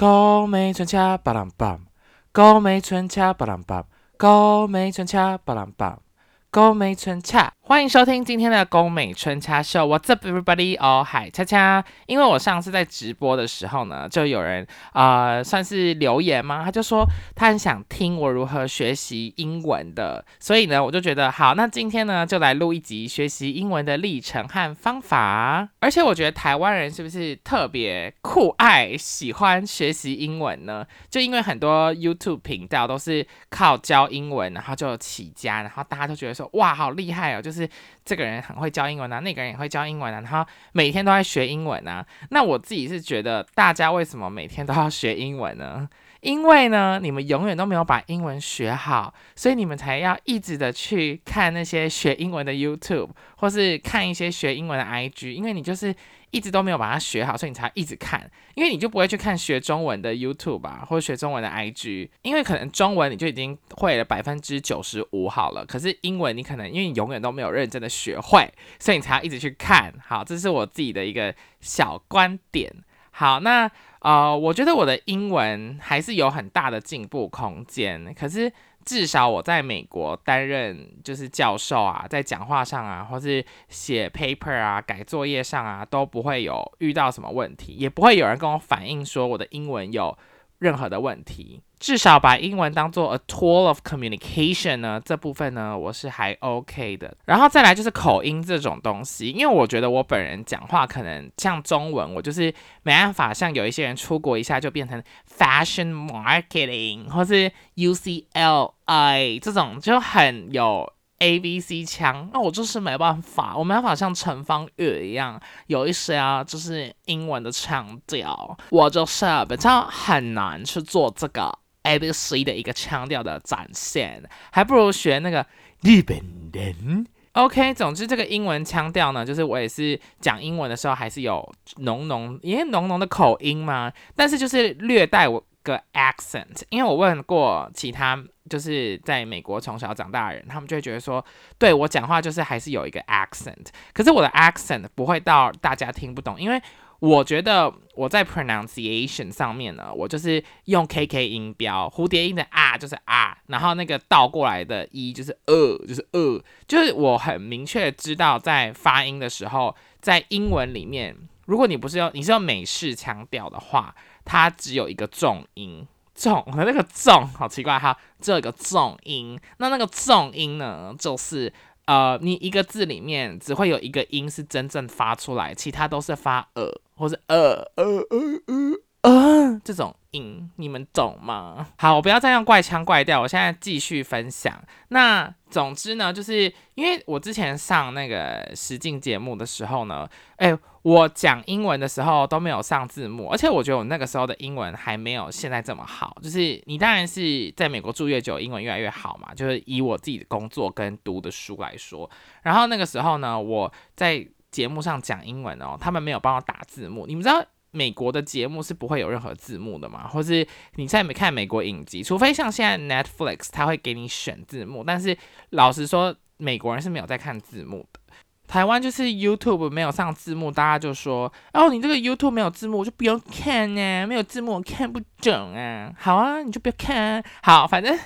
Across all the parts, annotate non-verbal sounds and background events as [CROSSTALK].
高眉春恰，巴朗巴；高眉春恰，巴朗巴；高眉春恰，巴朗巴；高眉春恰。欢迎收听今天的宫美春恰秀。What's up, everybody? 哦，嗨，恰恰。因为我上次在直播的时候呢，就有人啊，算是留言吗？他就说他很想听我如何学习英文的，所以呢，我就觉得好，那今天呢，就来录一集学习英文的历程和方法。而且我觉得台湾人是不是特别酷爱喜欢学习英文呢？就因为很多 YouTube 频道都是靠教英文，然后就起家，然后大家都觉得说。哇，好厉害哦！就是是这个人很会教英文啊，那个人也会教英文啊，然后每天都在学英文啊。那我自己是觉得，大家为什么每天都要学英文呢？因为呢，你们永远都没有把英文学好，所以你们才要一直的去看那些学英文的 YouTube，或是看一些学英文的 IG，因为你就是。一直都没有把它学好，所以你才一直看，因为你就不会去看学中文的 YouTube 吧，或者学中文的 IG，因为可能中文你就已经会了百分之九十五好了，可是英文你可能因为你永远都没有认真的学会，所以你才要一直去看。好，这是我自己的一个小观点。好，那呃，我觉得我的英文还是有很大的进步空间，可是。至少我在美国担任就是教授啊，在讲话上啊，或是写 paper 啊、改作业上啊，都不会有遇到什么问题，也不会有人跟我反映说我的英文有任何的问题。至少把英文当做 a tool of communication 呢，这部分呢我是还 OK 的。然后再来就是口音这种东西，因为我觉得我本人讲话可能像中文，我就是没办法像有一些人出国一下就变成 fashion marketing 或是 UCLI 这种就很有。A B C 腔，那我就是没办法，我没办法像陈方月一样有一些啊，就是英文的腔调，我就是比较很难去做这个 A B C 的一个腔调的展现，还不如学那个日本人。OK，总之这个英文腔调呢，就是我也是讲英文的时候还是有浓浓，因为浓浓的口音嘛，但是就是略带我。个 accent，因为我问过其他就是在美国从小长大的人，他们就会觉得说，对我讲话就是还是有一个 accent，可是我的 accent 不会到大家听不懂，因为我觉得我在 pronunciation 上面呢，我就是用 KK 音标，蝴蝶音的啊就是啊，然后那个倒过来的一就是呃就是呃，就是我很明确知道在发音的时候，在英文里面，如果你不是用你是用美式腔调的话。它只有一个重音，重和那个重好奇怪哈，只有一个重音。那那个重音呢，就是呃，你一个字里面只会有一个音是真正发出来，其他都是发呃或者呃呃呃呃。这种。音，你们懂吗？好，我不要再用怪腔怪调，我现在继续分享。那总之呢，就是因为我之前上那个实境节目的时候呢，哎，我讲英文的时候都没有上字幕，而且我觉得我那个时候的英文还没有现在这么好。就是你当然是在美国住越久，英文越来越好嘛。就是以我自己的工作跟读的书来说，然后那个时候呢，我在节目上讲英文哦，他们没有帮我打字幕，你们知道？美国的节目是不会有任何字幕的嘛？或是你在没看美国影集，除非像现在 Netflix，它会给你选字幕。但是老实说，美国人是没有在看字幕的。台湾就是 YouTube 没有上字幕，大家就说：“哦，你这个 YouTube 没有字幕，我就不用看呢，没有字幕我看不懂啊。”好啊，你就不要看。好，反正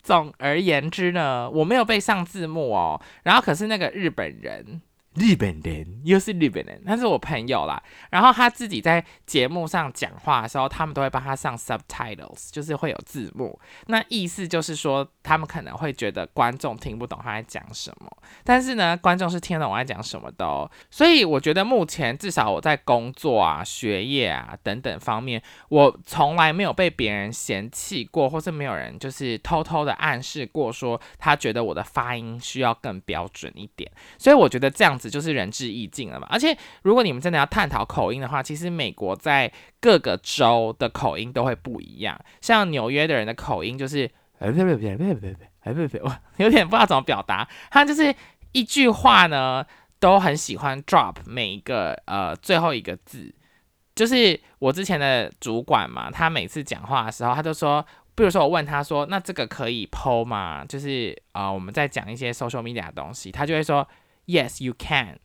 总而言之呢，我没有被上字幕哦。然后可是那个日本人。日本人又是日本人，他是我朋友啦。然后他自己在节目上讲话的时候，他们都会帮他上 subtitles，就是会有字幕。那意思就是说，他们可能会觉得观众听不懂他在讲什么，但是呢，观众是听得懂我在讲什么的。所以我觉得目前至少我在工作啊、学业啊等等方面，我从来没有被别人嫌弃过，或是没有人就是偷偷的暗示过说他觉得我的发音需要更标准一点。所以我觉得这样子。就是仁至义尽了嘛，而且如果你们真的要探讨口音的话，其实美国在各个州的口音都会不一样。像纽约的人的口音就是，哎别别别别别别别别，我有点不知道怎么表达。他就是一句话呢，都很喜欢 drop 每一个呃最后一个字。就是我之前的主管嘛，他每次讲话的时候，他就说，比如说我问他说，那这个可以剖吗？就是呃我们在讲一些 social media 的东西，他就会说。Yes, you can。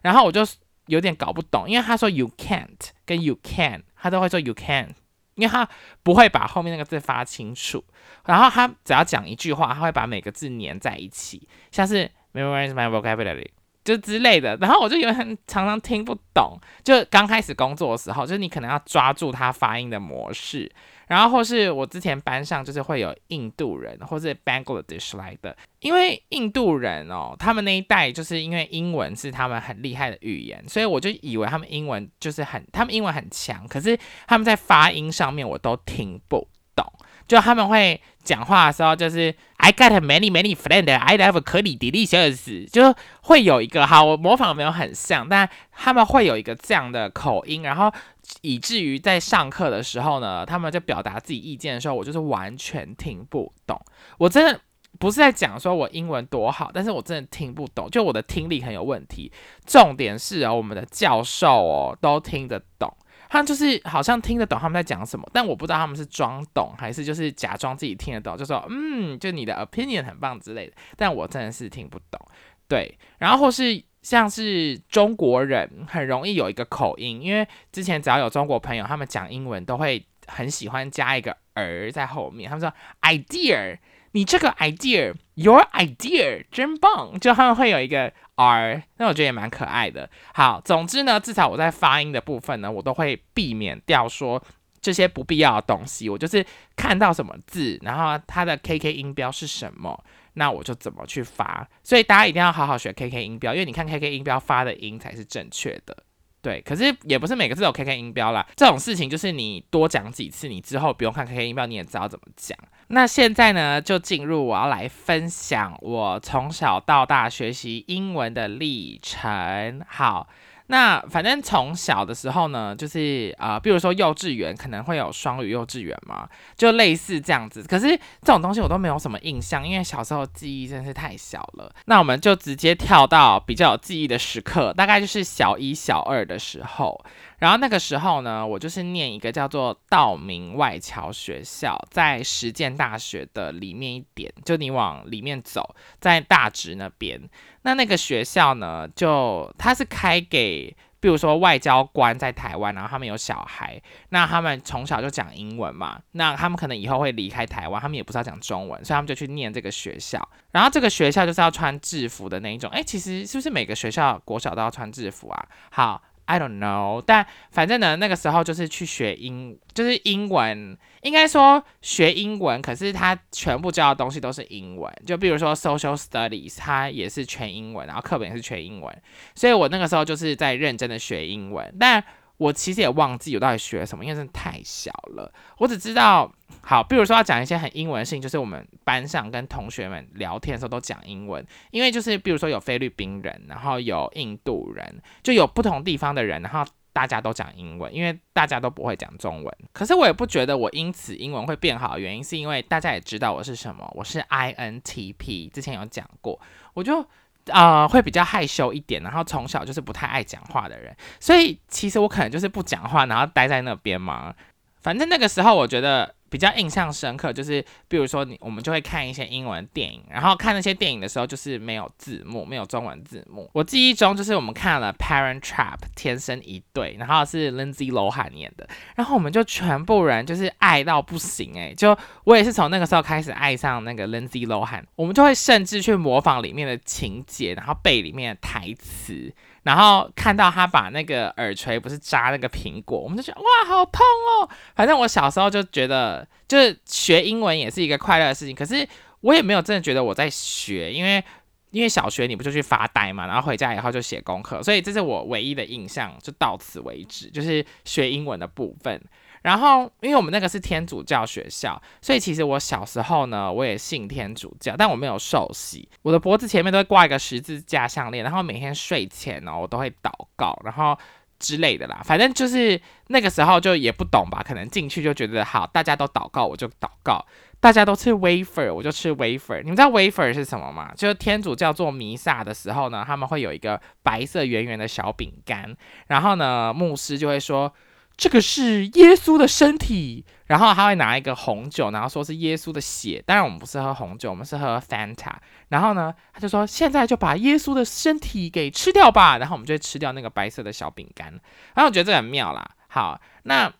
然后我就有点搞不懂，因为他说 you can't 跟 you can，他都会说 you can。因为他不会把后面那个字发清楚，然后他只要讲一句话，他会把每个字粘在一起，像是 memorize my vocabulary 就之类的，然后我就有很常常听不懂，就刚开始工作的时候，就是你可能要抓住他发音的模式。然后或是我之前班上就是会有印度人或是 Bangladesh 来的，因为印度人哦，他们那一代就是因为英文是他们很厉害的语言，所以我就以为他们英文就是很，他们英文很强，可是他们在发音上面我都听不懂，就他们会讲话的时候就是 I got many many friends, I love 可里迪利小子，就会有一个哈，我模仿没有很像，但他们会有一个这样的口音，然后。以至于在上课的时候呢，他们在表达自己意见的时候，我就是完全听不懂。我真的不是在讲说我英文多好，但是我真的听不懂，就我的听力很有问题。重点是哦，我们的教授哦都听得懂，他就是好像听得懂他们在讲什么，但我不知道他们是装懂还是就是假装自己听得懂，就说嗯，就你的 opinion 很棒之类的。但我真的是听不懂。对，然后是。像是中国人很容易有一个口音，因为之前只要有中国朋友，他们讲英文都会很喜欢加一个儿在后面。他们说 idea，你这个 idea，your idea 真棒，就他们会有一个 r，那我觉得也蛮可爱的。好，总之呢，至少我在发音的部分呢，我都会避免掉说这些不必要的东西。我就是看到什么字，然后它的 K K 音标是什么。那我就怎么去发，所以大家一定要好好学 KK 音标，因为你看 KK 音标发的音才是正确的，对。可是也不是每个字有 KK 音标啦，这种事情就是你多讲几次，你之后不用看 KK 音标，你也知道怎么讲。那现在呢，就进入我要来分享我从小到大学习英文的历程。好。那反正从小的时候呢，就是啊，比如说幼稚园可能会有双语幼稚园嘛，就类似这样子。可是这种东西我都没有什么印象，因为小时候记忆真是太小了。那我们就直接跳到比较有记忆的时刻，大概就是小一、小二的时候。然后那个时候呢，我就是念一个叫做道明外侨学校，在实践大学的里面一点，就你往里面走，在大直那边。那那个学校呢，就它是开给，比如说外交官在台湾，然后他们有小孩，那他们从小就讲英文嘛，那他们可能以后会离开台湾，他们也不知道讲中文，所以他们就去念这个学校。然后这个学校就是要穿制服的那一种，哎，其实是不是每个学校国小都要穿制服啊？好。I don't know，但反正呢，那个时候就是去学英，就是英文，应该说学英文，可是他全部教的东西都是英文，就比如说 social studies，它也是全英文，然后课本也是全英文，所以我那个时候就是在认真的学英文，但。我其实也忘记我到底学什么，因为真的太小了。我只知道，好，比如说要讲一些很英文的事情，就是我们班上跟同学们聊天的时候都讲英文，因为就是比如说有菲律宾人，然后有印度人，就有不同地方的人，然后大家都讲英文，因为大家都不会讲中文。可是我也不觉得我因此英文会变好，原因是因为大家也知道我是什么，我是 INTP，之前有讲过，我就。呃，会比较害羞一点，然后从小就是不太爱讲话的人，所以其实我可能就是不讲话，然后待在那边嘛。反正那个时候我觉得。比较印象深刻就是，比如说你我们就会看一些英文电影，然后看那些电影的时候就是没有字幕，没有中文字幕。我记忆中就是我们看了《Parent Trap》天生一对，然后是 Lindsay Lohan 演的，然后我们就全部人就是爱到不行诶，就我也是从那个时候开始爱上那个 Lindsay Lohan，我们就会甚至去模仿里面的情节，然后背里面的台词。然后看到他把那个耳垂不是扎那个苹果，我们就觉得哇，好痛哦！反正我小时候就觉得，就是学英文也是一个快乐的事情。可是我也没有真的觉得我在学，因为因为小学你不就去发呆嘛，然后回家以后就写功课，所以这是我唯一的印象，就到此为止，就是学英文的部分。然后，因为我们那个是天主教学校，所以其实我小时候呢，我也信天主教，但我没有受洗。我的脖子前面都会挂一个十字架项链，然后每天睡前呢，我都会祷告，然后之类的啦。反正就是那个时候就也不懂吧，可能进去就觉得好，大家都祷告，我就祷告；大家都吃 wafer，我就吃 wafer。你们知道 wafer 是什么吗？就是天主教做弥撒的时候呢，他们会有一个白色圆圆的小饼干，然后呢，牧师就会说。这个是耶稣的身体，然后他会拿一个红酒，然后说是耶稣的血。当然我们不是喝红酒，我们是喝 Fanta。然后呢，他就说现在就把耶稣的身体给吃掉吧。然后我们就会吃掉那个白色的小饼干。然后我觉得这很妙啦。好，那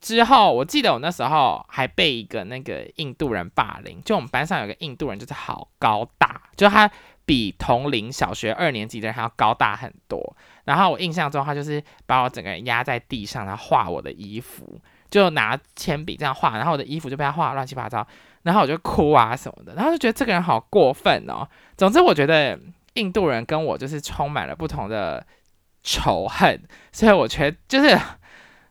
之后，我记得我那时候还被一个那个印度人霸凌，就我们班上有个印度人，就是好高大，就他比同龄小学二年级的人还要高大很多。然后我印象中，他就是把我整个人压在地上，然后画我的衣服，就拿铅笔这样画，然后我的衣服就被他画乱七八糟，然后我就哭啊什么的，然后就觉得这个人好过分哦。总之，我觉得印度人跟我就是充满了不同的仇恨，所以我觉得就是。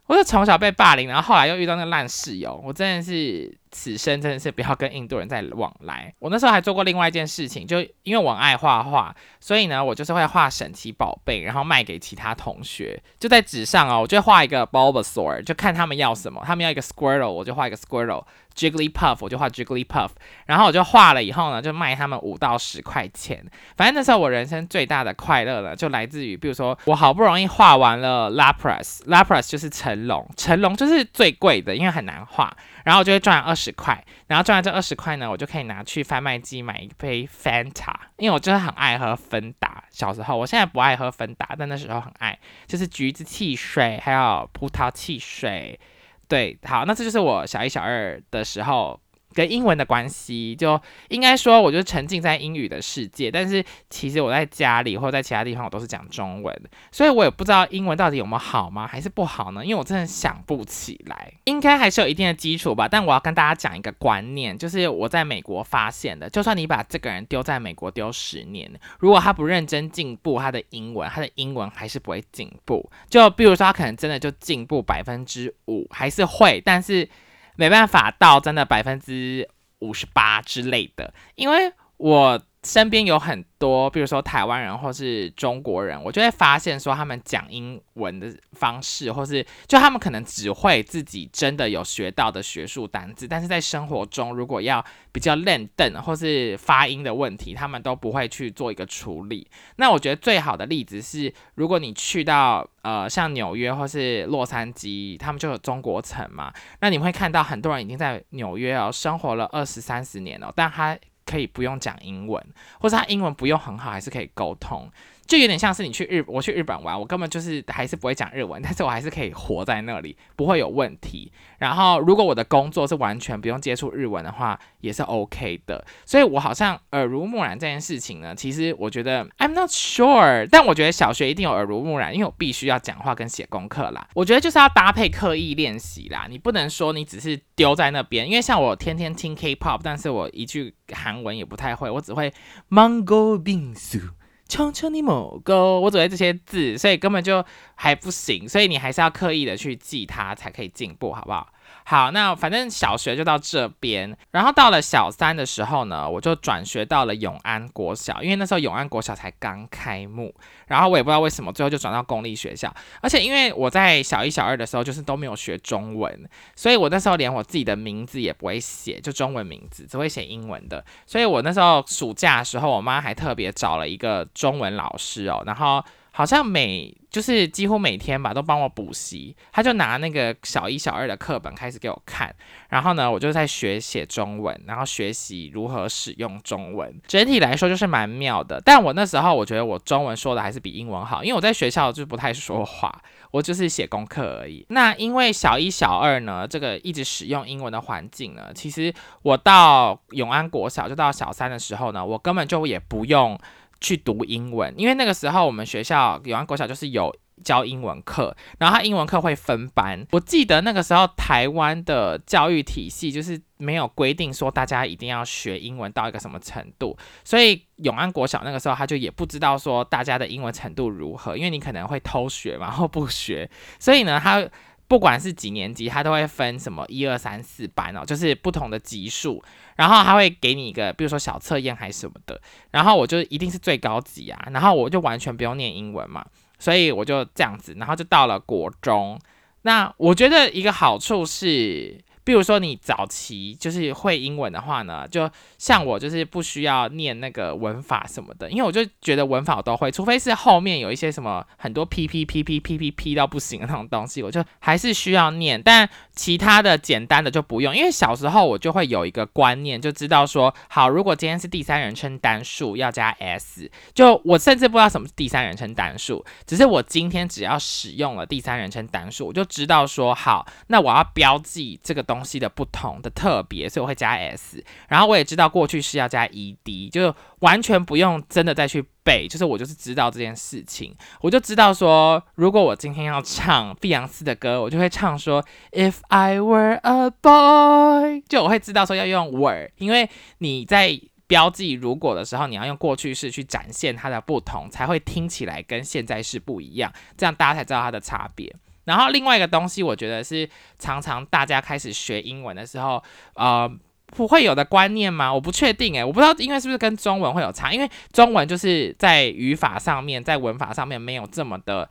我是从小被霸凌，然后后来又遇到那个烂室友，我真的是此生真的是不要跟印度人再往来。我那时候还做过另外一件事情，就因为我爱画画，所以呢，我就是会画神奇宝贝，然后卖给其他同学。就在纸上哦，我就画一个 Bulbasaur，就看他们要什么，他们要一个 Squirrel，我就画一个 Squirrel。Jigglypuff，我就画 Jigglypuff，然后我就画了以后呢，就卖他们五到十块钱。反正那时候我人生最大的快乐呢，就来自于，比如说我好不容易画完了 Lapras，Lapras 就是成龙，成龙就是最贵的，因为很难画。然后我就会赚二十十块，然后赚了这二十块呢，我就可以拿去贩卖机买一杯 Fanta，因为我真的很爱喝芬达。小时候，我现在不爱喝芬达，但那时候很爱，就是橘子汽水，还有葡萄汽水。对，好，那这就是我小一、小二的时候。跟英文的关系，就应该说，我就沉浸在英语的世界。但是其实我在家里或者在其他地方，我都是讲中文，所以我也不知道英文到底有没有好吗，还是不好呢？因为我真的想不起来，应该还是有一定的基础吧。但我要跟大家讲一个观念，就是我在美国发现的，就算你把这个人丢在美国丢十年，如果他不认真进步他的英文，他的英文还是不会进步。就比如说，他可能真的就进步百分之五，还是会，但是。没办法到真的百分之五十八之类的，因为我身边有很。多，比如说台湾人或是中国人，我就会发现说他们讲英文的方式，或是就他们可能只会自己真的有学到的学术单字，但是在生活中如果要比较练邓或是发音的问题，他们都不会去做一个处理。那我觉得最好的例子是，如果你去到呃像纽约或是洛杉矶，他们就有中国城嘛，那你会看到很多人已经在纽约哦生活了二十三十年了，但他。可以不用讲英文，或者他英文不用很好，还是可以沟通。就有点像是你去日，我去日本玩，我根本就是还是不会讲日文，但是我还是可以活在那里，不会有问题。然后如果我的工作是完全不用接触日文的话，也是 OK 的。所以我好像耳濡目染这件事情呢，其实我觉得 I'm not sure，但我觉得小学一定有耳濡目染，因为我必须要讲话跟写功课啦。我觉得就是要搭配刻意练习啦，你不能说你只是丢在那边，因为像我天天听 K-pop，但是我一句韩文也不太会，我只会 Mango Bingsu。求求你某个，我只会这些字，所以根本就还不行，所以你还是要刻意的去记它，才可以进步，好不好？好，那反正小学就到这边，然后到了小三的时候呢，我就转学到了永安国小，因为那时候永安国小才刚开幕，然后我也不知道为什么最后就转到公立学校，而且因为我在小一、小二的时候就是都没有学中文，所以我那时候连我自己的名字也不会写，就中文名字只会写英文的，所以我那时候暑假的时候，我妈还特别找了一个中文老师哦，然后。好像每就是几乎每天吧，都帮我补习。他就拿那个小一、小二的课本开始给我看，然后呢，我就在学写中文，然后学习如何使用中文。整体来说就是蛮妙的。但我那时候我觉得我中文说的还是比英文好，因为我在学校就不太说话，我就是写功课而已。那因为小一、小二呢，这个一直使用英文的环境呢，其实我到永安国小就到小三的时候呢，我根本就也不用。去读英文，因为那个时候我们学校永安国小就是有教英文课，然后他英文课会分班。我记得那个时候台湾的教育体系就是没有规定说大家一定要学英文到一个什么程度，所以永安国小那个时候他就也不知道说大家的英文程度如何，因为你可能会偷学嘛，或不学，所以呢他。不管是几年级，他都会分什么一二三四班哦，就是不同的级数，然后他会给你一个，比如说小测验还是什么的，然后我就一定是最高级啊，然后我就完全不用念英文嘛，所以我就这样子，然后就到了国中，那我觉得一个好处是。比如说你早期就是会英文的话呢，就像我就是不需要念那个文法什么的，因为我就觉得文法我都会，除非是后面有一些什么很多 P P P P P P P 到不行的那种东西，我就还是需要念。但其他的简单的就不用，因为小时候我就会有一个观念，就知道说，好，如果今天是第三人称单数，要加 s。就我甚至不知道什么是第三人称单数，只是我今天只要使用了第三人称单数，我就知道说，好，那我要标记这个东西的不同的特别，所以我会加 s。然后我也知道过去式要加 ed，就完全不用真的再去。背就是我就是知道这件事情，我就知道说，如果我今天要唱碧昂斯的歌，我就会唱说 If I were a boy，就我会知道说要用 were，因为你在标记如果的时候，你要用过去式去展现它的不同，才会听起来跟现在式不一样，这样大家才知道它的差别。然后另外一个东西，我觉得是常常大家开始学英文的时候，呃。不会有的观念吗？我不确定诶，我不知道，因为是不是跟中文会有差？因为中文就是在语法上面，在文法上面没有这么的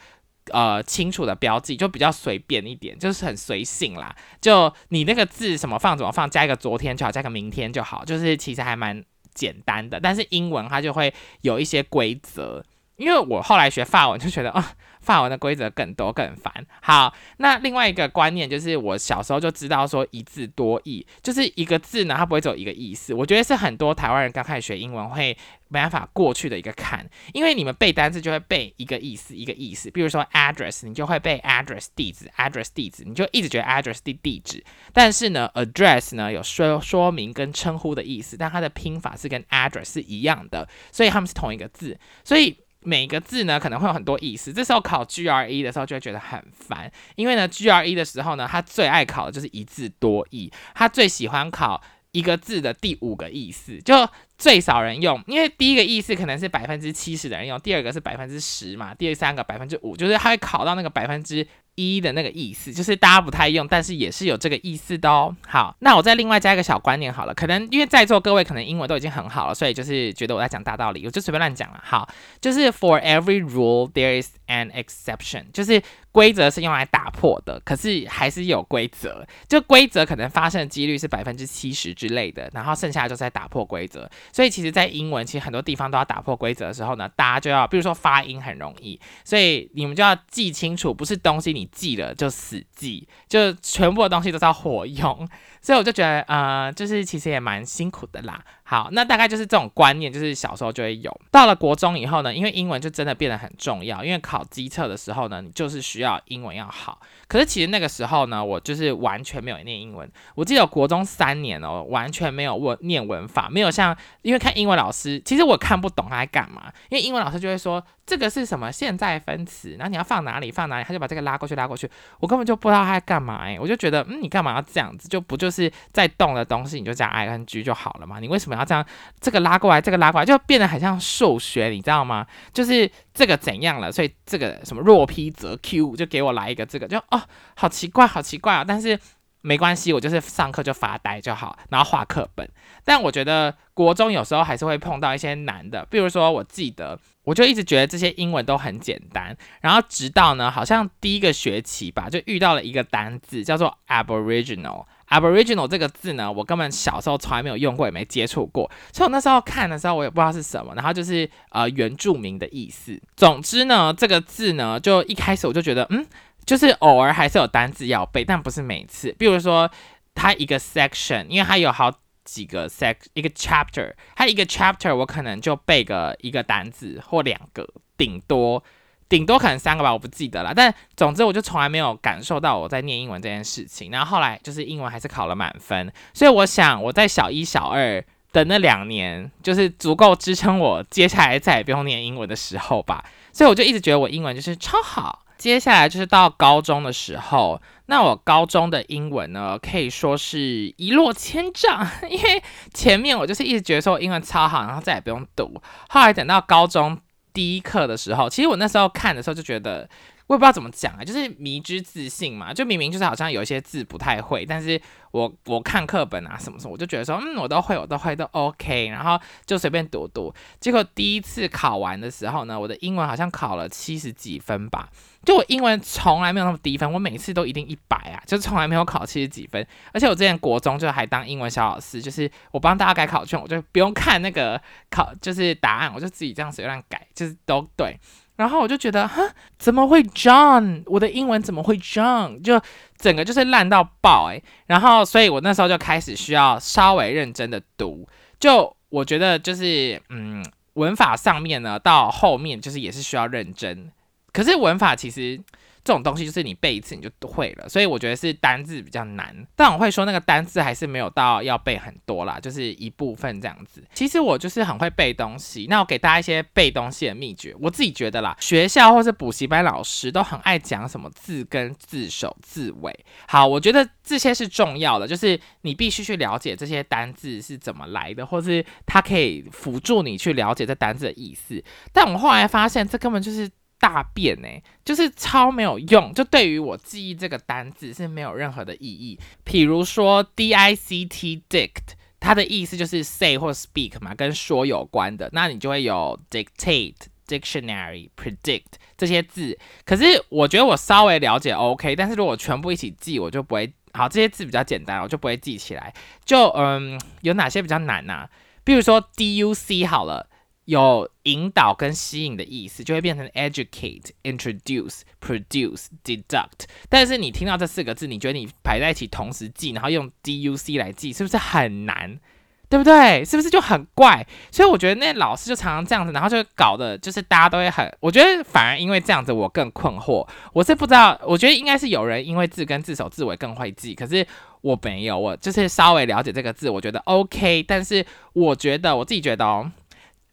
呃清楚的标记，就比较随便一点，就是很随性啦。就你那个字什么放怎么放，加一个昨天就好，加个明天就好，就是其实还蛮简单的。但是英文它就会有一些规则，因为我后来学法文就觉得啊。法文的规则更多更烦。好，那另外一个观念就是，我小时候就知道说一字多义，就是一个字呢，它不会只有一个意思。我觉得是很多台湾人刚开始学英文会没办法过去的一个坎，因为你们背单词就会背一个意思一个意思。比如说 address，你就会背 address 地址，address 地址，你就一直觉得 address 地地址。但是呢，address 呢有说说明跟称呼的意思，但它的拼法是跟 address 是一样的，所以他们是同一个字，所以。每个字呢可能会有很多意思，这时候考 GRE 的时候就会觉得很烦，因为呢 GRE 的时候呢，他最爱考的就是一字多义，他最喜欢考一个字的第五个意思，就最少人用，因为第一个意思可能是百分之七十的人用，第二个是百分之十嘛，第三个百分之五，就是他会考到那个百分之。一的那个意思就是大家不太用，但是也是有这个意思的哦。好，那我再另外加一个小观念好了，可能因为在座各位可能英文都已经很好了，所以就是觉得我在讲大道理，我就随便乱讲了。好，就是 For every rule there is an exception，就是规则是用来打破的，可是还是有规则。就规则可能发生的几率是百分之七十之类的，然后剩下就是在打破规则。所以其实，在英文其实很多地方都要打破规则的时候呢，大家就要，比如说发音很容易，所以你们就要记清楚，不是东西你。记了就死记，就全部的东西都是要活用，所以我就觉得，呃，就是其实也蛮辛苦的啦。好，那大概就是这种观念，就是小时候就会有。到了国中以后呢，因为英文就真的变得很重要，因为考机测的时候呢，你就是需要英文要好。可是其实那个时候呢，我就是完全没有念英文。我记得国中三年哦，完全没有问念文法，没有像因为看英文老师，其实我看不懂他在干嘛，因为英文老师就会说这个是什么现在分词，然后你要放哪里放哪里，他就把这个拉过去拉过去，我根本就不知道他在干嘛哎，我就觉得嗯，你干嘛要这样子？就不就是在动的东西，你就加 i n g 就好了嘛？你为什么要？这样，这个拉过来，这个拉过来，就变得很像数学，你知道吗？就是这个怎样了，所以这个什么若 P 则 Q，就给我来一个这个，就哦，好奇怪，好奇怪啊！但是没关系，我就是上课就发呆就好，然后画课本。但我觉得国中有时候还是会碰到一些难的，比如说，我记得我就一直觉得这些英文都很简单，然后直到呢，好像第一个学期吧，就遇到了一个单字叫做 Aboriginal。Aboriginal 这个字呢，我根本小时候从来没有用过，也没接触过，所以我那时候看的时候，我也不知道是什么。然后就是呃原住民的意思。总之呢，这个字呢，就一开始我就觉得，嗯，就是偶尔还是有单字要背，但不是每次。比如说，它一个 section，因为它有好几个 sec，一个 chapter，它一个 chapter 我可能就背个一个单字或两个，顶多。顶多可能三个吧，我不记得了。但总之，我就从来没有感受到我在念英文这件事情。然后后来就是英文还是考了满分，所以我想我在小一、小二的那两年，就是足够支撑我接下来再也不用念英文的时候吧。所以我就一直觉得我英文就是超好。接下来就是到高中的时候，那我高中的英文呢，可以说是一落千丈，[LAUGHS] 因为前面我就是一直觉得说我英文超好，然后再也不用读。后来等到高中。第一课的时候，其实我那时候看的时候就觉得，我也不知道怎么讲啊，就是迷之自信嘛，就明明就是好像有一些字不太会，但是我我看课本啊什么什么，我就觉得说，嗯，我都会，我都会，都 OK，然后就随便读读。结果第一次考完的时候呢，我的英文好像考了七十几分吧。就我英文从来没有那么低分，我每次都一定一百啊，就从来没有考七十几分。而且我之前国中就还当英文小老师，就是我帮大家改考卷，我就不用看那个考，就是答案，我就自己这样随便改，就是都对。然后我就觉得，哈，怎么会 John？我的英文怎么会 John？就整个就是烂到爆诶。然后，所以我那时候就开始需要稍微认真的读。就我觉得，就是嗯，文法上面呢，到后面就是也是需要认真。可是文法其实。这种东西就是你背一次你就会了，所以我觉得是单字比较难。但我会说那个单字还是没有到要背很多啦，就是一部分这样子。其实我就是很会背东西。那我给大家一些背东西的秘诀。我自己觉得啦，学校或是补习班老师都很爱讲什么字根、字首、字尾。好，我觉得这些是重要的，就是你必须去了解这些单字是怎么来的，或是它可以辅助你去了解这单字的意思。但我后来发现，这根本就是。大便呢，就是超没有用，就对于我记忆这个单字是没有任何的意义。譬如说 D I C T dict，它的意思就是 say 或 speak 嘛，跟说有关的，那你就会有 dictate、dictionary、predict 这些字。可是我觉得我稍微了解 OK，但是如果全部一起记，我就不会。好，这些字比较简单，我就不会记起来。就嗯，有哪些比较难呢？比如说 D U C 好了。有引导跟吸引的意思，就会变成 educate、introduce、produce、deduct。但是你听到这四个字，你觉得你排在一起同时记，然后用 D U C 来记，是不是很难？对不对？是不是就很怪？所以我觉得那老师就常常这样子，然后就搞的，就是大家都会很。我觉得反而因为这样子，我更困惑。我是不知道，我觉得应该是有人因为字根、字首、字尾更会记，可是我没有。我就是稍微了解这个字，我觉得 OK。但是我觉得我自己觉得哦。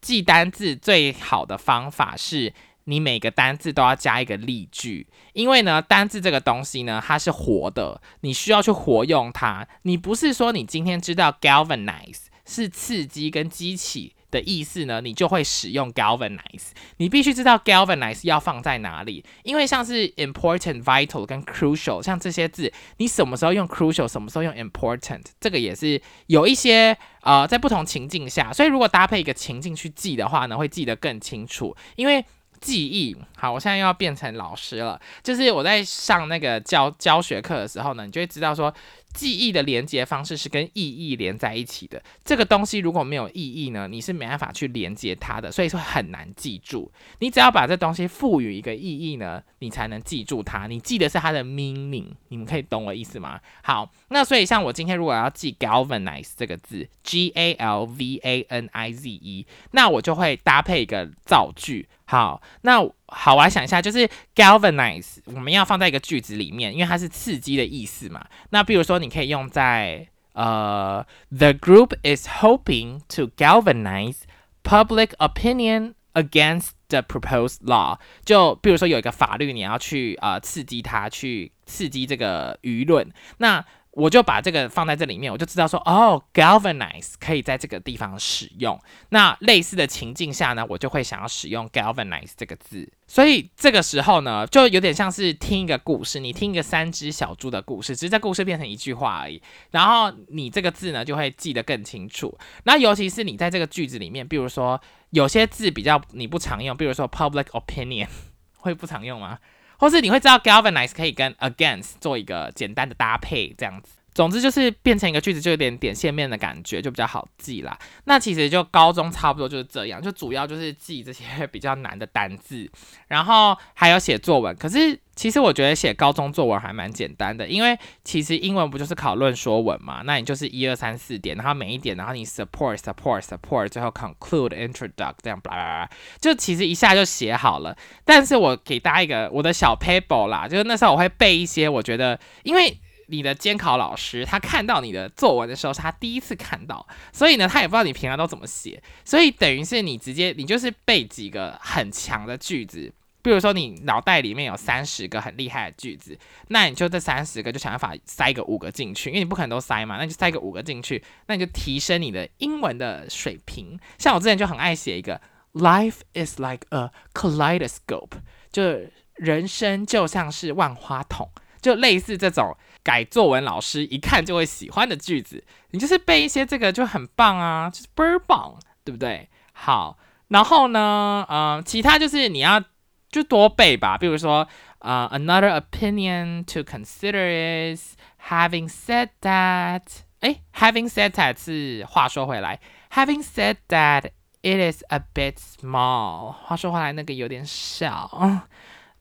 记单字最好的方法是你每个单字都要加一个例句，因为呢，单字这个东西呢，它是活的，你需要去活用它。你不是说你今天知道 galvanize 是刺激跟激起。的意思呢，你就会使用 galvanize。你必须知道 galvanize 要放在哪里，因为像是 important、vital 跟 crucial，像这些字，你什么时候用 crucial，什么时候用 important，这个也是有一些呃，在不同情境下，所以如果搭配一个情境去记的话呢，会记得更清楚。因为记忆，好，我现在又要变成老师了，就是我在上那个教教学课的时候呢，你就会知道说。记忆的连接方式是跟意义连在一起的。这个东西如果没有意义呢，你是没办法去连接它的，所以说很难记住。你只要把这东西赋予一个意义呢，你才能记住它。你记得是它的 meaning，你们可以懂我意思吗？好，那所以像我今天如果要记 galvanize 这个字，G A L V A N I Z E，那我就会搭配一个造句。好，那好，我来想一下，就是 galvanize，我们要放在一个句子里面，因为它是刺激的意思嘛。那比如说，你可以用在呃，the group is hoping to galvanize public opinion against the proposed law。就比如说有一个法律，你要去呃刺激它，去刺激这个舆论。那我就把这个放在这里面，我就知道说，哦，galvanize 可以在这个地方使用。那类似的情境下呢，我就会想要使用 galvanize 这个字。所以这个时候呢，就有点像是听一个故事，你听一个三只小猪的故事，只是这故事变成一句话而已。然后你这个字呢，就会记得更清楚。那尤其是你在这个句子里面，比如说有些字比较你不常用，比如说 public opinion [LAUGHS] 会不常用吗？或是你会知道 galvanize 可以跟 against 做一个简单的搭配，这样子。总之就是变成一个句子，就有点点线面的感觉，就比较好记啦。那其实就高中差不多就是这样，就主要就是记这些比较难的单字，然后还有写作文。可是其实我觉得写高中作文还蛮简单的，因为其实英文不就是考论说文嘛？那你就是一二三四点，然后每一点，然后你 support support support，最后 conclude introduct 这样巴拉巴拉，就其实一下就写好了。但是我给大家一个我的小 paper 啦，就是那时候我会背一些，我觉得因为。你的监考老师他看到你的作文的时候是，他第一次看到，所以呢，他也不知道你平常都怎么写，所以等于是你直接你就是背几个很强的句子，比如说你脑袋里面有三十个很厉害的句子，那你就这三十个就想办法塞个五个进去，因为你不可能都塞嘛，那就塞个五个进去，那你就提升你的英文的水平。像我之前就很爱写一个，Life is like a kaleidoscope，就人生就像是万花筒，就类似这种。改作文老师一看就会喜欢的句子，你就是背一些这个就很棒啊，就是倍儿棒，对不对？好，然后呢，呃，其他就是你要就多背吧，比如说，呃，another opinion to consider is having said that，哎，having said that 是话说回来，having said that It is a bit small。话说回来，那个有点小。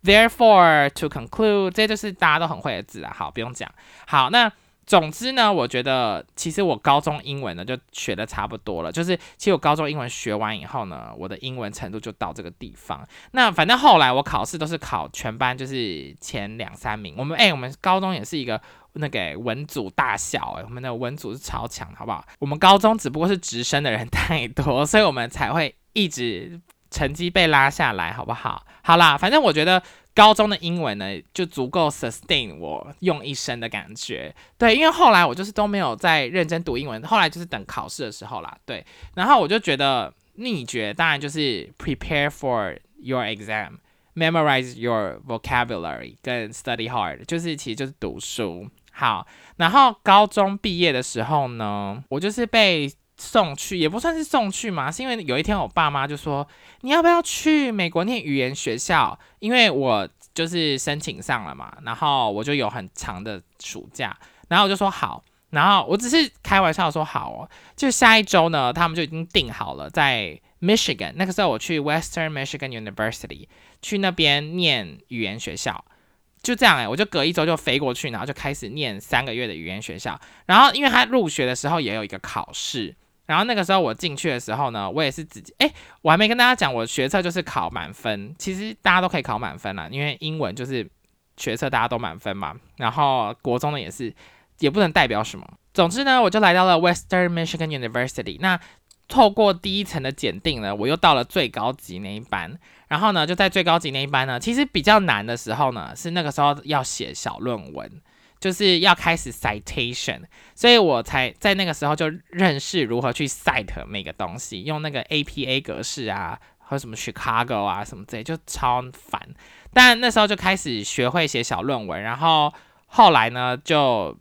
Therefore, to conclude，这就是大家都很会的字啊。好，不用讲。好，那。总之呢，我觉得其实我高中英文呢就学的差不多了。就是其实我高中英文学完以后呢，我的英文程度就到这个地方。那反正后来我考试都是考全班就是前两三名。我们哎，我们高中也是一个那个文组大小哎，我们的文组是超强，好不好？我们高中只不过是直升的人太多，所以我们才会一直成绩被拉下来，好不好？好啦，反正我觉得。高中的英文呢，就足够 sustain 我用一生的感觉。对，因为后来我就是都没有再认真读英文，后来就是等考试的时候啦。对，然后我就觉得秘诀当然就是 prepare for your exam，memorize your vocabulary，跟 study hard，就是其实就是读书。好，然后高中毕业的时候呢，我就是被。送去也不算是送去嘛，是因为有一天我爸妈就说你要不要去美国念语言学校？因为我就是申请上了嘛，然后我就有很长的暑假，然后我就说好，然后我只是开玩笑说好哦，就下一周呢，他们就已经定好了在 Michigan，那个时候我去 Western Michigan University 去那边念语言学校，就这样哎，我就隔一周就飞过去，然后就开始念三个月的语言学校，然后因为他入学的时候也有一个考试。然后那个时候我进去的时候呢，我也是自己哎，我还没跟大家讲，我学测就是考满分。其实大家都可以考满分了，因为英文就是学测大家都满分嘛。然后国中的也是，也不能代表什么。总之呢，我就来到了 Western Michigan University。那透过第一层的检定呢，我又到了最高级那一班。然后呢，就在最高级那一班呢，其实比较难的时候呢，是那个时候要写小论文。就是要开始 citation，所以我才在那个时候就认识如何去 cite 每个东西，用那个 APA 格式啊，和什么 Chicago 啊什么之类，就超烦。但那时候就开始学会写小论文，然后后来呢就。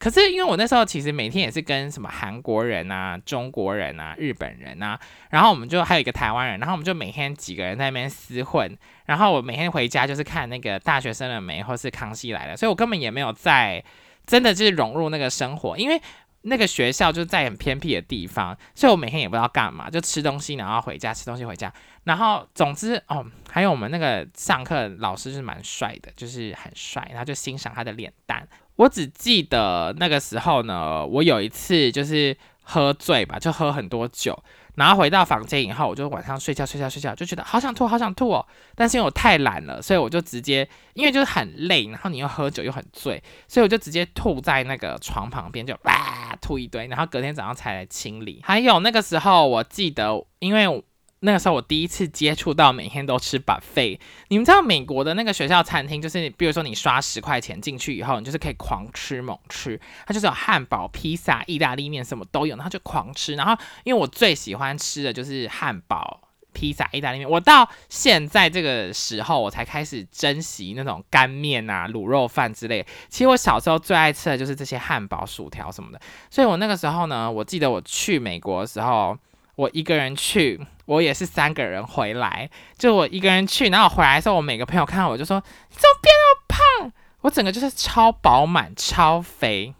可是因为我那时候其实每天也是跟什么韩国人啊、中国人啊、日本人啊，然后我们就还有一个台湾人，然后我们就每天几个人在那边厮混，然后我每天回家就是看那个大学生的美或是康熙来了，所以我根本也没有在真的就是融入那个生活，因为那个学校就在很偏僻的地方，所以我每天也不知道干嘛，就吃东西然后回家，吃东西回家，然后总之哦，还有我们那个上课老师是蛮帅的，就是很帅，然后就欣赏他的脸蛋。我只记得那个时候呢，我有一次就是喝醉吧，就喝很多酒，然后回到房间以后，我就晚上睡觉睡觉睡觉，就觉得好想吐好想吐哦，但是因为我太懒了，所以我就直接因为就是很累，然后你又喝酒又很醉，所以我就直接吐在那个床旁边，就哇吐一堆，然后隔天早上才来清理。还有那个时候我记得，因为。那个时候我第一次接触到每天都吃 buffet。你们知道美国的那个学校餐厅，就是比如说你刷十块钱进去以后，你就是可以狂吃猛吃，它就是有汉堡、披萨、意大利面什么都有，然后就狂吃。然后因为我最喜欢吃的就是汉堡、披萨、意大利面，我到现在这个时候我才开始珍惜那种干面啊、卤肉饭之类。其实我小时候最爱吃的就是这些汉堡、薯条什么的。所以我那个时候呢，我记得我去美国的时候。我一个人去，我也是三个人回来。就我一个人去，然后回来的时候，我每个朋友看到我就说：“你怎么变那么胖？”我整个就是超饱满、超肥，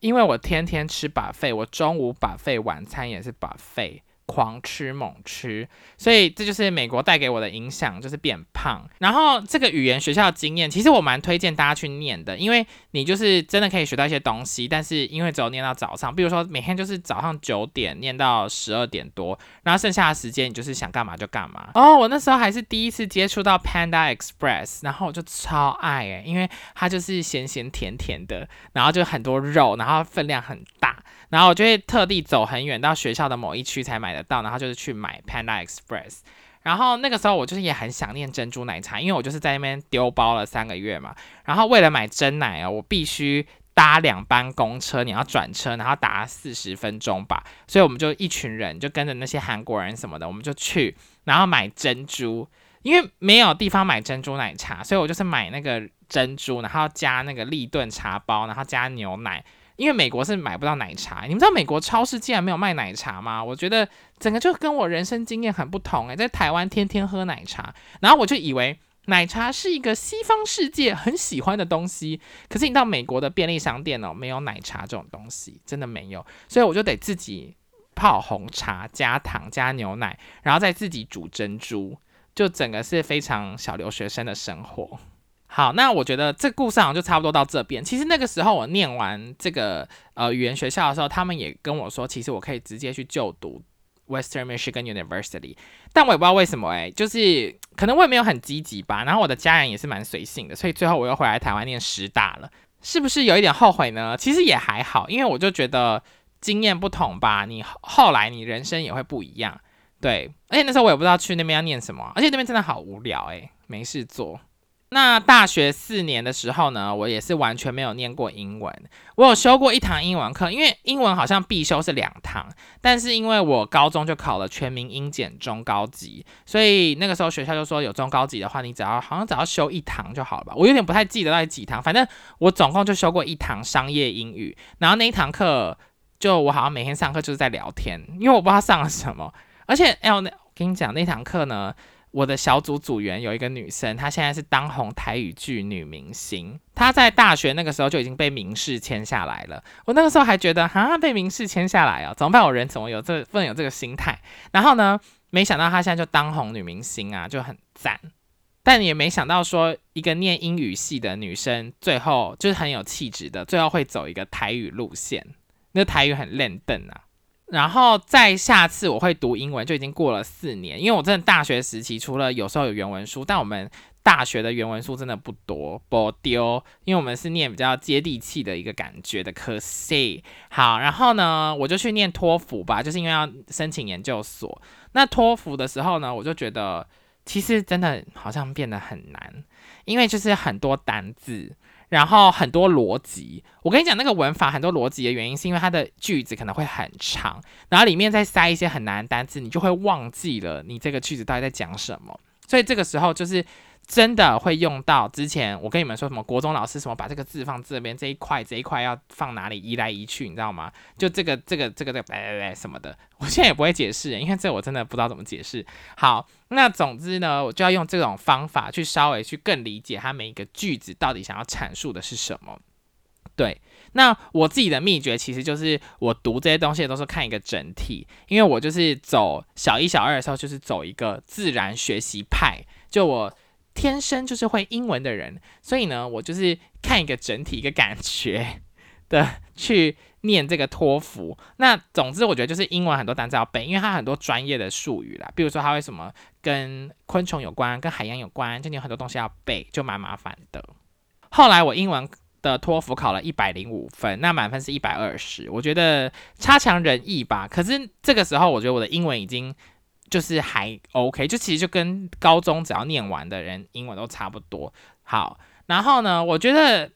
因为我天天吃把费，我中午把费，晚餐也是把费。狂吃猛吃，所以这就是美国带给我的影响，就是变胖。然后这个语言学校的经验，其实我蛮推荐大家去念的，因为你就是真的可以学到一些东西。但是因为只有念到早上，比如说每天就是早上九点念到十二点多，然后剩下的时间你就是想干嘛就干嘛。哦，我那时候还是第一次接触到 Panda Express，然后我就超爱诶，因为它就是咸咸甜甜的，然后就很多肉，然后分量很大。然后我就会特地走很远到学校的某一区才买得到，然后就是去买 Panda Express。然后那个时候我就是也很想念珍珠奶茶，因为我就是在那边丢包了三个月嘛。然后为了买真奶啊，我必须搭两班公车，你要转车，然后打四十分钟吧。所以我们就一群人就跟着那些韩国人什么的，我们就去，然后买珍珠，因为没有地方买珍珠奶茶，所以我就是买那个珍珠，然后加那个立顿茶包，然后加牛奶。因为美国是买不到奶茶，你们知道美国超市竟然没有卖奶茶吗？我觉得整个就跟我人生经验很不同诶，在台湾天天喝奶茶，然后我就以为奶茶是一个西方世界很喜欢的东西，可是你到美国的便利商店哦，没有奶茶这种东西，真的没有，所以我就得自己泡红茶加糖加牛奶，然后再自己煮珍珠，就整个是非常小留学生的生活。好，那我觉得这故事好像就差不多到这边。其实那个时候我念完这个呃语言学校的时候，他们也跟我说，其实我可以直接去就读 Western Michigan University，但我也不知道为什么哎，就是可能我也没有很积极吧。然后我的家人也是蛮随性的，所以最后我又回来台湾念师大了，是不是有一点后悔呢？其实也还好，因为我就觉得经验不同吧，你后来你人生也会不一样。对，而且那时候我也不知道去那边要念什么，而且那边真的好无聊哎，没事做。那大学四年的时候呢，我也是完全没有念过英文。我有修过一堂英文课，因为英文好像必修是两堂，但是因为我高中就考了全民英检中高级，所以那个时候学校就说有中高级的话，你只要好像只要修一堂就好了吧。我有点不太记得到底几堂，反正我总共就修过一堂商业英语。然后那一堂课，就我好像每天上课就是在聊天，因为我不知道上了什么。而且，哎，我跟你讲那堂课呢。我的小组组员有一个女生，她现在是当红台语剧女明星。她在大学那个时候就已经被明视签下来了。我那个时候还觉得，哈，被明视签下来哦，怎么办？我人怎么有这不能有这个心态？然后呢，没想到她现在就当红女明星啊，就很赞。但也没想到说，一个念英语系的女生，最后就是很有气质的，最后会走一个台语路线。那台语很练邓啊。然后再下次我会读英文就已经过了四年，因为我真的大学时期除了有时候有原文书，但我们大学的原文书真的不多，不丢，因为我们是念比较接地气的一个感觉的科系。好，然后呢，我就去念托福吧，就是因为要申请研究所。那托福的时候呢，我就觉得其实真的好像变得很难，因为就是很多单字。然后很多逻辑，我跟你讲，那个文法很多逻辑的原因，是因为它的句子可能会很长，然后里面再塞一些很难的单词，你就会忘记了你这个句子到底在讲什么。所以这个时候就是。真的会用到之前我跟你们说什么国中老师什么把这个字放这边这一块这一块要放哪里移来移去你知道吗？就这个这个这个这个来来来什么的，我现在也不会解释，因为这我真的不知道怎么解释。好，那总之呢，我就要用这种方法去稍微去更理解它每一个句子到底想要阐述的是什么。对，那我自己的秘诀其实就是我读这些东西都是看一个整体，因为我就是走小一小二的时候就是走一个自然学习派，就我。天生就是会英文的人，所以呢，我就是看一个整体一个感觉的去念这个托福。那总之，我觉得就是英文很多单词要背，因为它很多专业的术语啦，比如说它为什么跟昆虫有关，跟海洋有关，就你有很多东西要背，就蛮麻烦的。后来我英文的托福考了一百零五分，那满分是一百二十，我觉得差强人意吧。可是这个时候，我觉得我的英文已经。就是还 OK，就其实就跟高中只要念完的人英文都差不多。好，然后呢，我觉得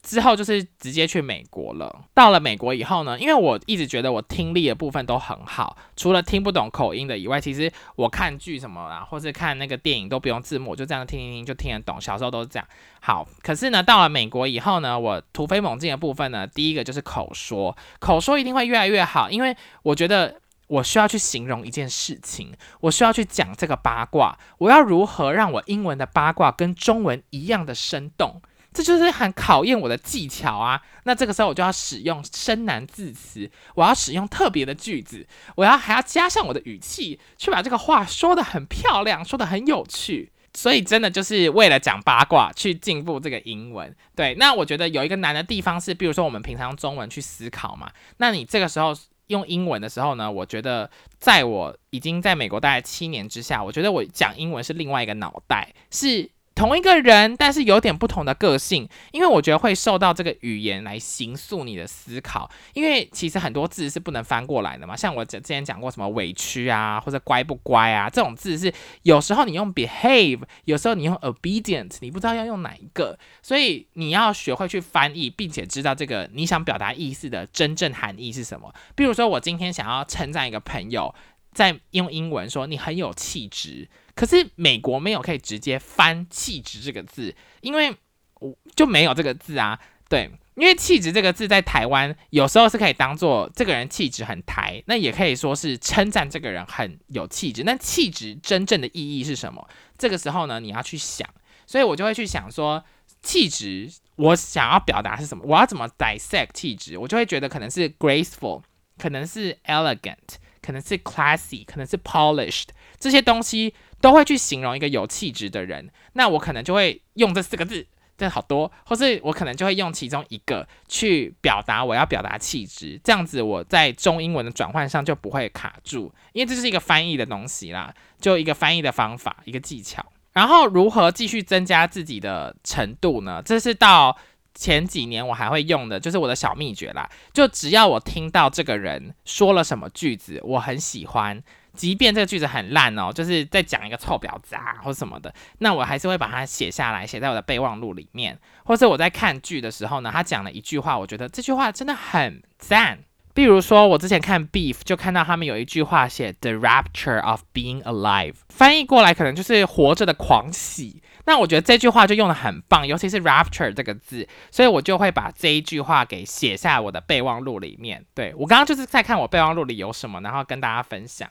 之后就是直接去美国了。到了美国以后呢，因为我一直觉得我听力的部分都很好，除了听不懂口音的以外，其实我看剧什么啊，或是看那个电影都不用字幕，就这样听听听就听得懂。小时候都是这样。好，可是呢，到了美国以后呢，我突飞猛进的部分呢，第一个就是口说，口说一定会越来越好，因为我觉得。我需要去形容一件事情，我需要去讲这个八卦，我要如何让我英文的八卦跟中文一样的生动？这就是很考验我的技巧啊！那这个时候我就要使用生难字词，我要使用特别的句子，我要还要加上我的语气，去把这个话说的很漂亮，说的很有趣。所以真的就是为了讲八卦去进步这个英文。对，那我觉得有一个难的地方是，比如说我们平常用中文去思考嘛，那你这个时候。用英文的时候呢，我觉得在我已经在美国待了七年之下，我觉得我讲英文是另外一个脑袋，是。同一个人，但是有点不同的个性，因为我觉得会受到这个语言来形塑你的思考。因为其实很多字是不能翻过来的嘛，像我之前讲过什么委屈啊，或者乖不乖啊，这种字是有时候你用 behave，有时候你用 obedient，你不知道要用哪一个，所以你要学会去翻译，并且知道这个你想表达意思的真正含义是什么。比如说，我今天想要称赞一个朋友，在用英文说你很有气质。可是美国没有可以直接翻“气质”这个字，因为我就没有这个字啊。对，因为“气质”这个字在台湾有时候是可以当做这个人气质很台，那也可以说是称赞这个人很有气质。那气质真正的意义是什么？这个时候呢，你要去想。所以我就会去想说，气质我想要表达是什么？我要怎么 dissect 气质？我就会觉得可能是 graceful，可能是 elegant。可能是 classy，可能是 polished，这些东西都会去形容一个有气质的人。那我可能就会用这四个字，这好多，或是我可能就会用其中一个去表达我要表达气质，这样子我在中英文的转换上就不会卡住，因为这是一个翻译的东西啦，就一个翻译的方法，一个技巧。然后如何继续增加自己的程度呢？这是到前几年我还会用的，就是我的小秘诀啦。就只要我听到这个人说了什么句子，我很喜欢，即便这个句子很烂哦，就是在讲一个臭婊子啊或什么的，那我还是会把它写下来，写在我的备忘录里面。或是我在看剧的时候呢，他讲了一句话，我觉得这句话真的很赞。比如说，我之前看 Beef 就看到他们有一句话写 The rapture of being alive，翻译过来可能就是活着的狂喜。那我觉得这句话就用的很棒，尤其是 rapture 这个字，所以我就会把这一句话给写下我的备忘录里面。对我刚刚就是在看我备忘录里有什么，然后跟大家分享。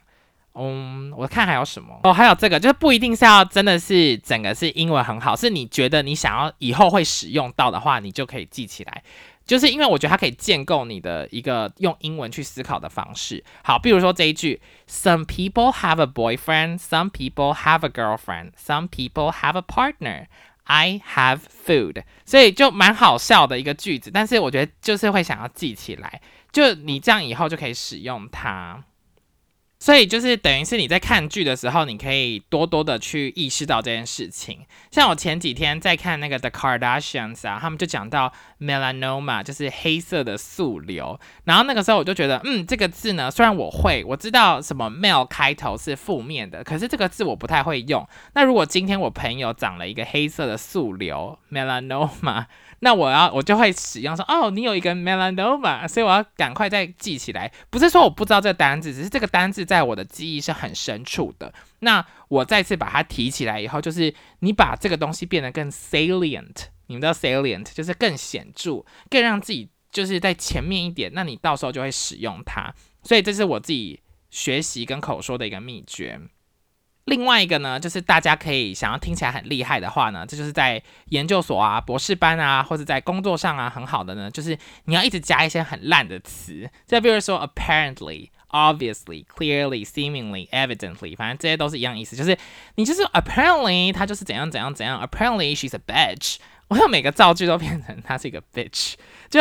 嗯，我看还有什么哦，还有这个，就是不一定是要真的是整个是英文很好，是你觉得你想要以后会使用到的话，你就可以记起来。就是因为我觉得它可以建构你的一个用英文去思考的方式。好，比如说这一句：Some people have a boyfriend, some people have a girlfriend, some people have a partner. I have food。所以就蛮好笑的一个句子，但是我觉得就是会想要记起来，就你这样以后就可以使用它。所以就是等于是你在看剧的时候，你可以多多的去意识到这件事情。像我前几天在看那个 The Kardashians 啊，他们就讲到 melanoma，就是黑色的素瘤。然后那个时候我就觉得，嗯，这个字呢，虽然我会，我知道什么 mel 开头是负面的，可是这个字我不太会用。那如果今天我朋友长了一个黑色的素瘤 melanoma。那我要我就会使用说哦，你有一个 melanoma，所以我要赶快再记起来。不是说我不知道这个单字，只是这个单字在我的记忆是很深处的。那我再次把它提起来以后，就是你把这个东西变得更 salient，你们知道 salient 就是更显著，更让自己就是在前面一点。那你到时候就会使用它。所以这是我自己学习跟口说的一个秘诀。另外一个呢，就是大家可以想要听起来很厉害的话呢，这就是在研究所啊、博士班啊，或者在工作上啊很好的呢，就是你要一直加一些很烂的词，就比如说 apparently、obviously、clearly、seemingly、evidently，反正这些都是一样意思，就是你就是 apparently 他就是怎样怎样怎样，apparently she's a bitch，我要每个造句都变成他是一个 bitch，就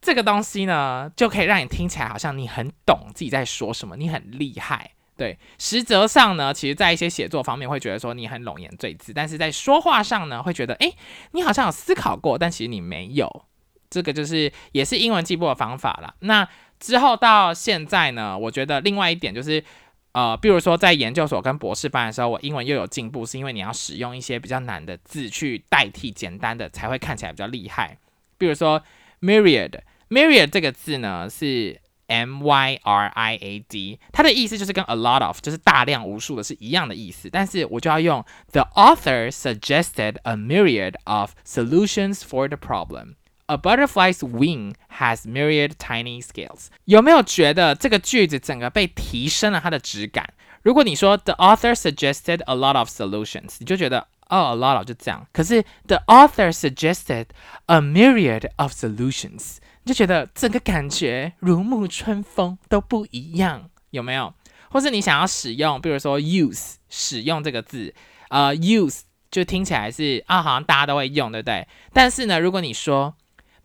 这个东西呢，就可以让你听起来好像你很懂自己在说什么，你很厉害。对，实则上呢，其实，在一些写作方面会觉得说你很冗言赘字，但是在说话上呢，会觉得，哎，你好像有思考过，但其实你没有。这个就是也是英文进步的方法了。那之后到现在呢，我觉得另外一点就是，呃，比如说在研究所跟博士班的时候，我英文又有进步，是因为你要使用一些比较难的字去代替简单的，才会看起来比较厉害。比如说 myriad，myriad 这个字呢是。M Y R I A D，它的意思就是跟 a lot of 就是大量无数的是一样的意思，但是我就要用 The author suggested a myriad of solutions for the problem. A butterfly's wing has myriad tiny scales。有没有觉得这个句子整个被提升了它的质感？如果你说 The author suggested a lot of solutions，你就觉得哦，a lot of 就这样。可是 The author suggested a myriad of solutions。 就觉得整个感觉如沐春风都不一样，有没有？或是你想要使用，比如说 use 使用这个字，呃，use 就听起来是啊，好像大家都会用，对不对？但是呢，如果你说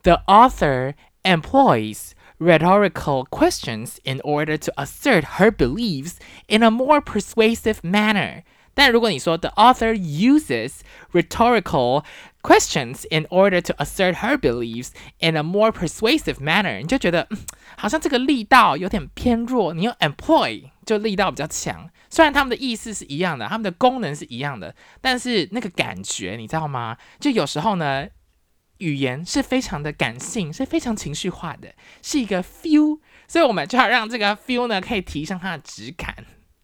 the author employs rhetorical questions in order to assert her beliefs in a more persuasive manner，但如果你说 the author uses rhetorical questions in order to assert her beliefs in a more persuasive manner，你就觉得、嗯、好像这个力道有点偏弱。你用 employ 就力道比较强，虽然他们的意思是一样的，他们的功能是一样的，但是那个感觉你知道吗？就有时候呢，语言是非常的感性，是非常情绪化的，是一个 feel，所以我们就要让这个 feel 呢可以提升它的质感。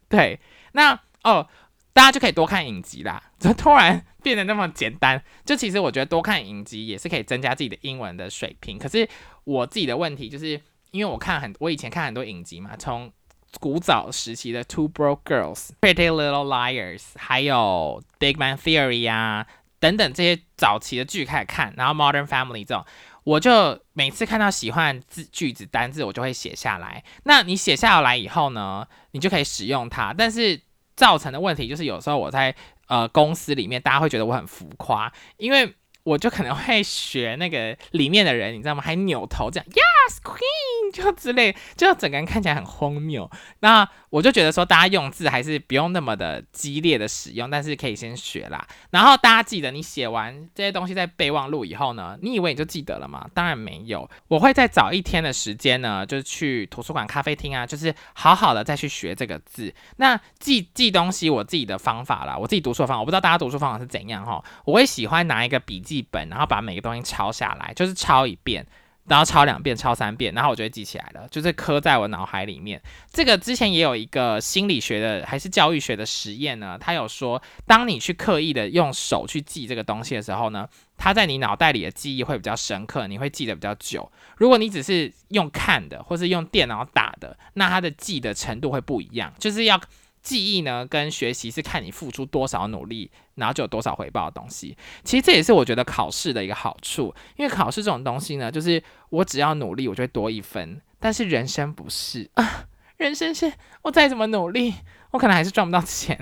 对，那哦。大家就可以多看影集啦，怎 [LAUGHS] 么突然变得那么简单？就其实我觉得多看影集也是可以增加自己的英文的水平。可是我自己的问题就是，因为我看很，我以前看很多影集嘛，从古早时期的《Two Broke Girls》、《Pretty Little Liars》，还有《Big Bang Theory》啊等等这些早期的剧开始看，然后《Modern Family》这种，我就每次看到喜欢字句子单字，我就会写下来。那你写下来以后呢，你就可以使用它。但是造成的问题就是，有时候我在呃公司里面，大家会觉得我很浮夸，因为。我就可能会学那个里面的人，你知道吗？还扭头这样，Yes Queen，就之类，就整个人看起来很荒谬。那我就觉得说，大家用字还是不用那么的激烈的使用，但是可以先学啦。然后大家记得，你写完这些东西在备忘录以后呢，你以为你就记得了吗？当然没有，我会再找一天的时间呢，就是去图书馆、咖啡厅啊，就是好好的再去学这个字。那记记东西，我自己的方法啦，我自己读书的方法，我不知道大家读书方法是怎样哈。我会喜欢拿一个笔记。记本，然后把每个东西抄下来，就是抄一遍，然后抄两遍，抄三遍，然后我就会记起来了，就是刻在我脑海里面。这个之前也有一个心理学的还是教育学的实验呢，他有说，当你去刻意的用手去记这个东西的时候呢，它在你脑袋里的记忆会比较深刻，你会记得比较久。如果你只是用看的，或是用电脑打的，那它的记的程度会不一样，就是要。记忆呢，跟学习是看你付出多少努力，然后就有多少回报的东西。其实这也是我觉得考试的一个好处，因为考试这种东西呢，就是我只要努力，我就会多一分。但是人生不是啊，[LAUGHS] 人生是我再怎么努力，我可能还是赚不到钱。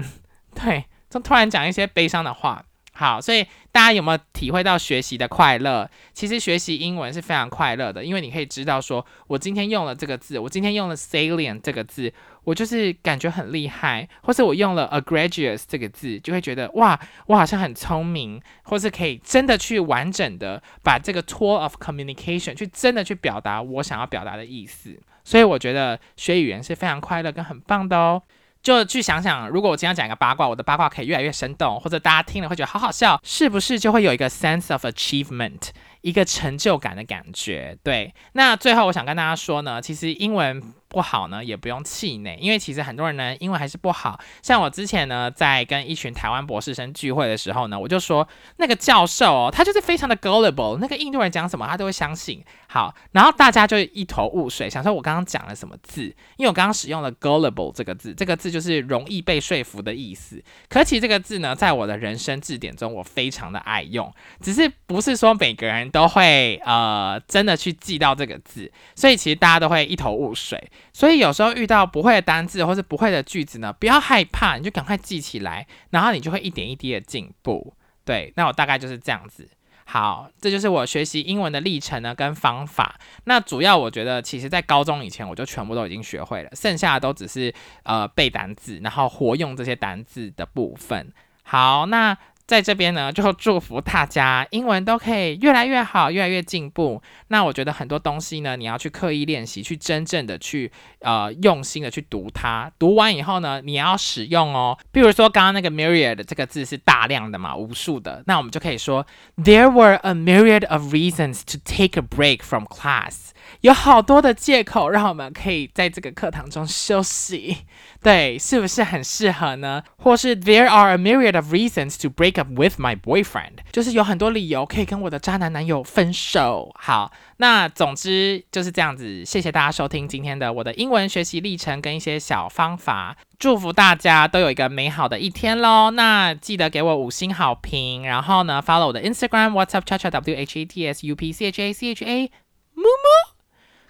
对，就突然讲一些悲伤的话。好，所以大家有没有体会到学习的快乐？其实学习英文是非常快乐的，因为你可以知道说，我今天用了这个字，我今天用了 salient 这个字，我就是感觉很厉害；或是我用了 egregious 这个字，就会觉得哇，我好像很聪明，或是可以真的去完整的把这个 tool of communication 去真的去表达我想要表达的意思。所以我觉得学语言是非常快乐跟很棒的哦。就去想想，如果我今天讲一个八卦，我的八卦可以越来越生动，或者大家听了会觉得好好笑，是不是就会有一个 sense of achievement，一个成就感的感觉？对，那最后我想跟大家说呢，其实英文。不好呢，也不用气馁，因为其实很多人呢，英文还是不好。像我之前呢，在跟一群台湾博士生聚会的时候呢，我就说那个教授哦，他就是非常的 gullible，那个印度人讲什么他都会相信。好，然后大家就一头雾水，想说我刚刚讲了什么字？因为我刚刚使用了 gullible 这个字，这个字就是容易被说服的意思。可其这个字呢，在我的人生字典中，我非常的爱用，只是不是说每个人都会呃真的去记到这个字，所以其实大家都会一头雾水。所以有时候遇到不会的单字或是不会的句子呢，不要害怕，你就赶快记起来，然后你就会一点一滴的进步。对，那我大概就是这样子。好，这就是我学习英文的历程呢，跟方法。那主要我觉得，其实在高中以前我就全部都已经学会了，剩下的都只是呃背单字，然后活用这些单字的部分。好，那。在这边呢，就祝福大家英文都可以越来越好，越来越进步。那我觉得很多东西呢，你要去刻意练习，去真正的去呃用心的去读它。读完以后呢，你要使用哦。比如说刚刚那个 myriad 这个字是大量的嘛，无数的。那我们就可以说，There were a myriad of reasons to take a break from class。有好多的借口让我们可以在这个课堂中休息，对，是不是很适合呢？或是 There are a myriad of reasons to break up with my boyfriend，就是有很多理由可以跟我的渣男男友分手。好，那总之就是这样子。谢谢大家收听今天的我的英文学习历程跟一些小方法，祝福大家都有一个美好的一天喽。那记得给我五星好评，然后呢，follow 我的 Instagram What's Up Cha Cha W H A T S U P C H A C H A，木木。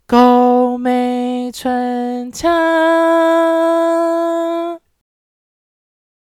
高美春墙。